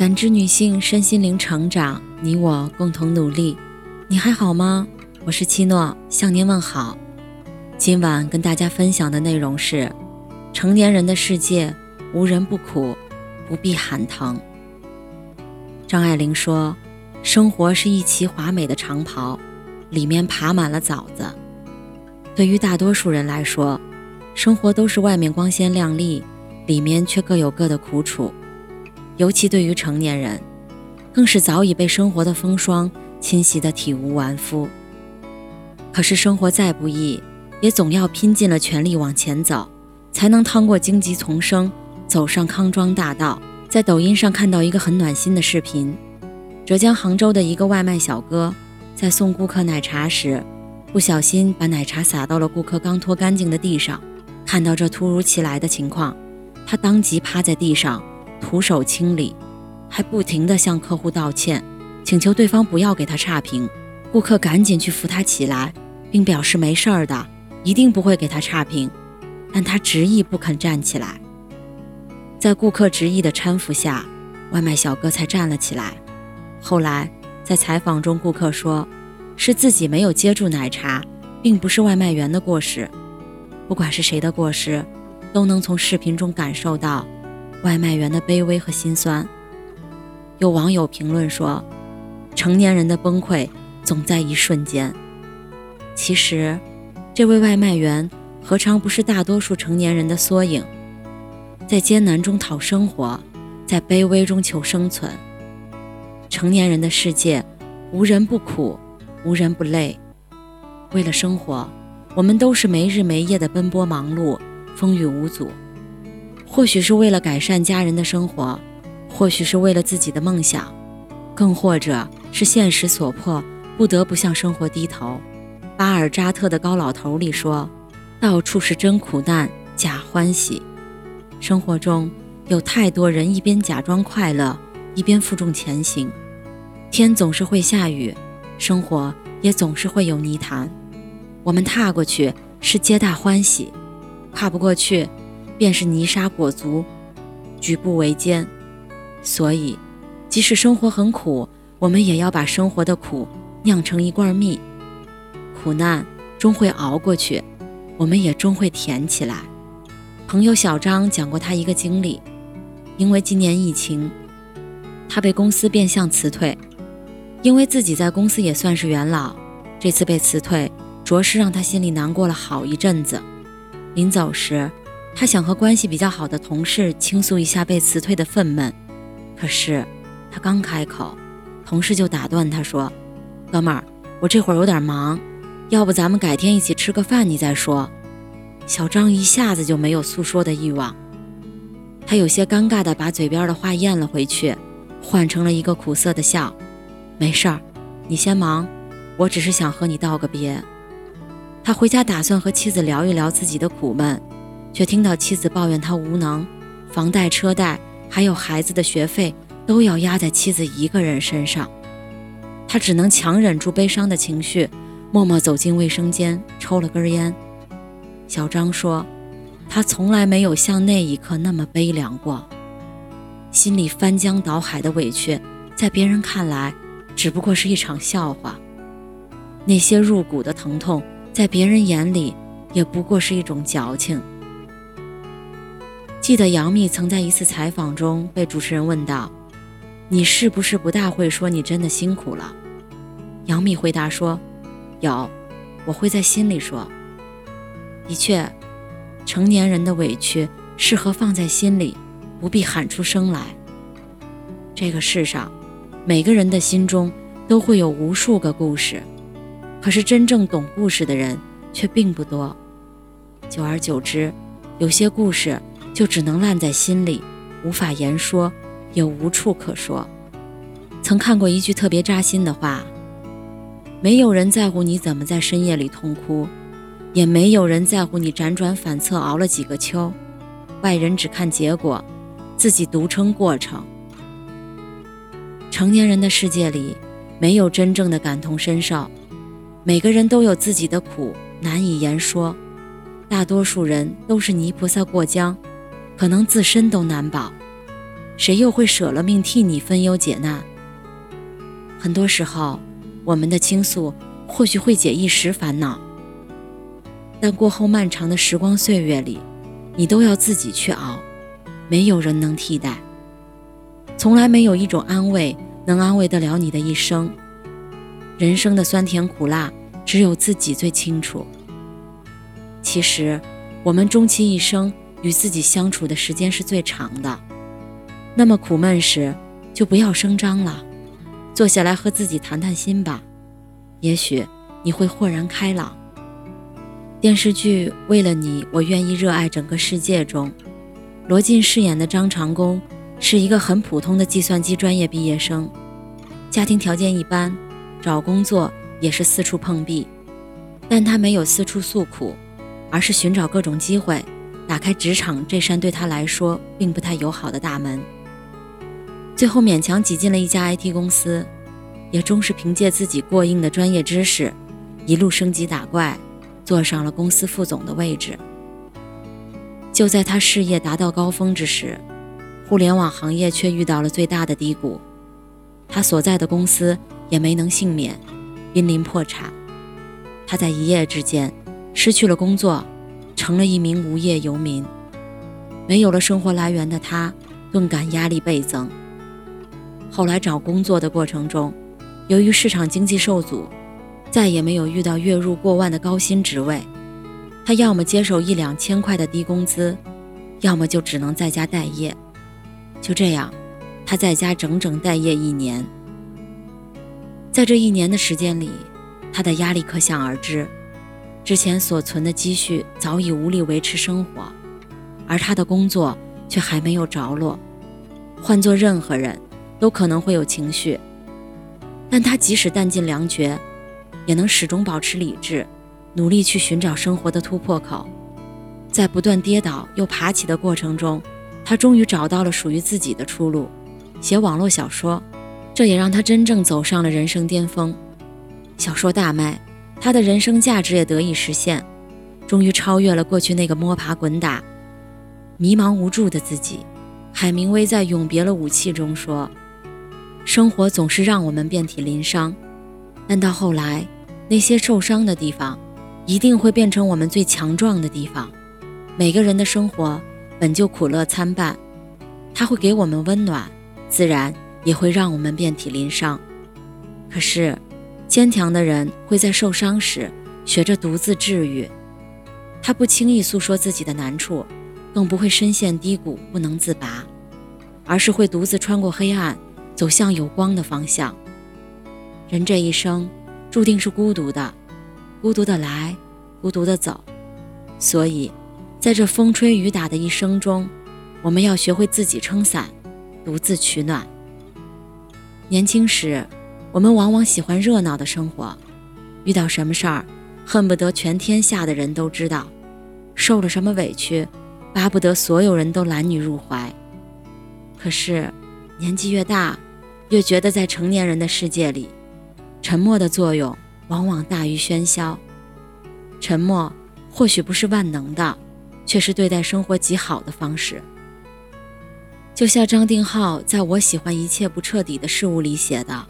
感知女性身心灵成长，你我共同努力。你还好吗？我是七诺，向您问好。今晚跟大家分享的内容是：成年人的世界，无人不苦，不必喊疼。张爱玲说：“生活是一袭华美的长袍，里面爬满了枣子。”对于大多数人来说，生活都是外面光鲜亮丽，里面却各有各的苦楚。尤其对于成年人，更是早已被生活的风霜侵袭得体无完肤。可是生活再不易，也总要拼尽了全力往前走，才能趟过荆棘丛生，走上康庄大道。在抖音上看到一个很暖心的视频：浙江杭州的一个外卖小哥，在送顾客奶茶时，不小心把奶茶洒到了顾客刚拖干净的地上。看到这突如其来的情况，他当即趴在地上。徒手清理，还不停地向客户道歉，请求对方不要给他差评。顾客赶紧去扶他起来，并表示没事儿的，一定不会给他差评。但他执意不肯站起来。在顾客执意的搀扶下，外卖小哥才站了起来。后来在采访中，顾客说，是自己没有接住奶茶，并不是外卖员的过失。不管是谁的过失，都能从视频中感受到。外卖员的卑微和心酸。有网友评论说：“成年人的崩溃总在一瞬间。”其实，这位外卖员何尝不是大多数成年人的缩影？在艰难中讨生活，在卑微中求生存。成年人的世界，无人不苦，无人不累。为了生活，我们都是没日没夜的奔波忙碌，风雨无阻。或许是为了改善家人的生活，或许是为了自己的梦想，更或者是现实所迫，不得不向生活低头。巴尔扎特的《高老头》里说：“到处是真苦难，假欢喜。”生活中有太多人一边假装快乐，一边负重前行。天总是会下雨，生活也总是会有泥潭。我们踏过去是皆大欢喜，跨不过去。便是泥沙裹足，举步维艰。所以，即使生活很苦，我们也要把生活的苦酿成一罐蜜。苦难终会熬过去，我们也终会甜起来。朋友小张讲过他一个经历：因为今年疫情，他被公司变相辞退。因为自己在公司也算是元老，这次被辞退，着实让他心里难过了好一阵子。临走时。他想和关系比较好的同事倾诉一下被辞退的愤懑，可是他刚开口，同事就打断他说：“哥们儿，我这会儿有点忙，要不咱们改天一起吃个饭，你再说。”小张一下子就没有诉说的欲望，他有些尴尬地把嘴边的话咽了回去，换成了一个苦涩的笑：“没事儿，你先忙，我只是想和你道个别。”他回家打算和妻子聊一聊自己的苦闷。却听到妻子抱怨他无能，房贷、车贷，还有孩子的学费都要压在妻子一个人身上。他只能强忍住悲伤的情绪，默默走进卫生间，抽了根烟。小张说：“他从来没有像那一刻那么悲凉过，心里翻江倒海的委屈，在别人看来只不过是一场笑话；那些入骨的疼痛，在别人眼里也不过是一种矫情。”记得杨幂曾在一次采访中被主持人问到：“你是不是不大会说你真的辛苦了？”杨幂回答说：“有，我会在心里说。”的确，成年人的委屈适合放在心里，不必喊出声来。这个世上，每个人的心中都会有无数个故事，可是真正懂故事的人却并不多。久而久之，有些故事。就只能烂在心里，无法言说，也无处可说。曾看过一句特别扎心的话：没有人在乎你怎么在深夜里痛哭，也没有人在乎你辗转反侧熬了几个秋。外人只看结果，自己独撑过程。成年人的世界里，没有真正的感同身受，每个人都有自己的苦，难以言说。大多数人都是泥菩萨过江。可能自身都难保，谁又会舍了命替你分忧解难？很多时候，我们的倾诉或许会解一时烦恼，但过后漫长的时光岁月里，你都要自己去熬，没有人能替代。从来没有一种安慰能安慰得了你的一生。人生的酸甜苦辣，只有自己最清楚。其实，我们终其一生与自己相处的时间是最长的。那么苦闷时，就不要声张了，坐下来和自己谈谈心吧，也许你会豁然开朗。电视剧《为了你，我愿意热爱整个世界》中，罗晋饰演的张长工是一个很普通的计算机专业毕业生，家庭条件一般，找工作也是四处碰壁，但他没有四处诉苦，而是寻找各种机会，打开职场这扇对他来说并不太友好的大门。最后勉强挤进了一家 IT 公司，也终是凭借自己过硬的专业知识，一路升级打怪，坐上了公司副总的位置。就在他事业达到高峰之时，互联网行业却遇到了最大的低谷，他所在的公司也没能幸免，濒临破产。他在一夜之间失去了工作，成了一名无业游民。没有了生活来源的他，顿感压力倍增。后来找工作的过程中，由于市场经济受阻，再也没有遇到月入过万的高薪职位。他要么接受一两千块的低工资，要么就只能在家待业。就这样，他在家整整待业一年。在这一年的时间里，他的压力可想而知。之前所存的积蓄早已无力维持生活，而他的工作却还没有着落。换做任何人。都可能会有情绪，但他即使弹尽粮绝，也能始终保持理智，努力去寻找生活的突破口。在不断跌倒又爬起的过程中，他终于找到了属于自己的出路——写网络小说。这也让他真正走上了人生巅峰。小说大卖，他的人生价值也得以实现，终于超越了过去那个摸爬滚打、迷茫无助的自己。海明威在《永别了，武器》中说。生活总是让我们遍体鳞伤，但到后来，那些受伤的地方，一定会变成我们最强壮的地方。每个人的生活本就苦乐参半，它会给我们温暖，自然也会让我们遍体鳞伤。可是，坚强的人会在受伤时学着独自治愈，他不轻易诉说自己的难处，更不会深陷低谷不能自拔，而是会独自穿过黑暗。走向有光的方向。人这一生注定是孤独的，孤独的来，孤独的走。所以，在这风吹雨打的一生中，我们要学会自己撑伞，独自取暖。年轻时，我们往往喜欢热闹的生活，遇到什么事儿，恨不得全天下的人都知道；受了什么委屈，巴不得所有人都揽你入怀。可是，年纪越大，越觉得在成年人的世界里，沉默的作用往往大于喧嚣。沉默或许不是万能的，却是对待生活极好的方式。就像张定浩在我喜欢一切不彻底的事物里写的：“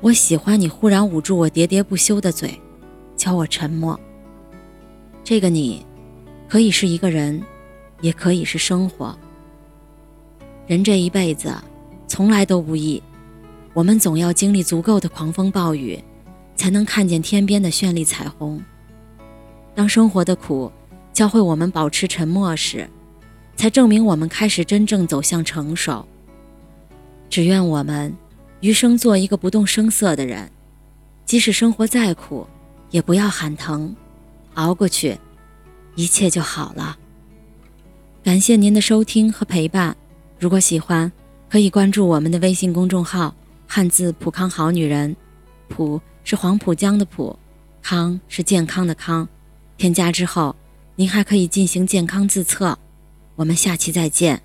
我喜欢你忽然捂住我喋喋不休的嘴，教我沉默。这个你，可以是一个人，也可以是生活。人这一辈子。”从来都不易，我们总要经历足够的狂风暴雨，才能看见天边的绚丽彩虹。当生活的苦教会我们保持沉默时，才证明我们开始真正走向成熟。只愿我们余生做一个不动声色的人，即使生活再苦，也不要喊疼，熬过去，一切就好了。感谢您的收听和陪伴，如果喜欢。可以关注我们的微信公众号“汉字浦康好女人”，浦是黄浦江的浦，康是健康的康。添加之后，您还可以进行健康自测。我们下期再见。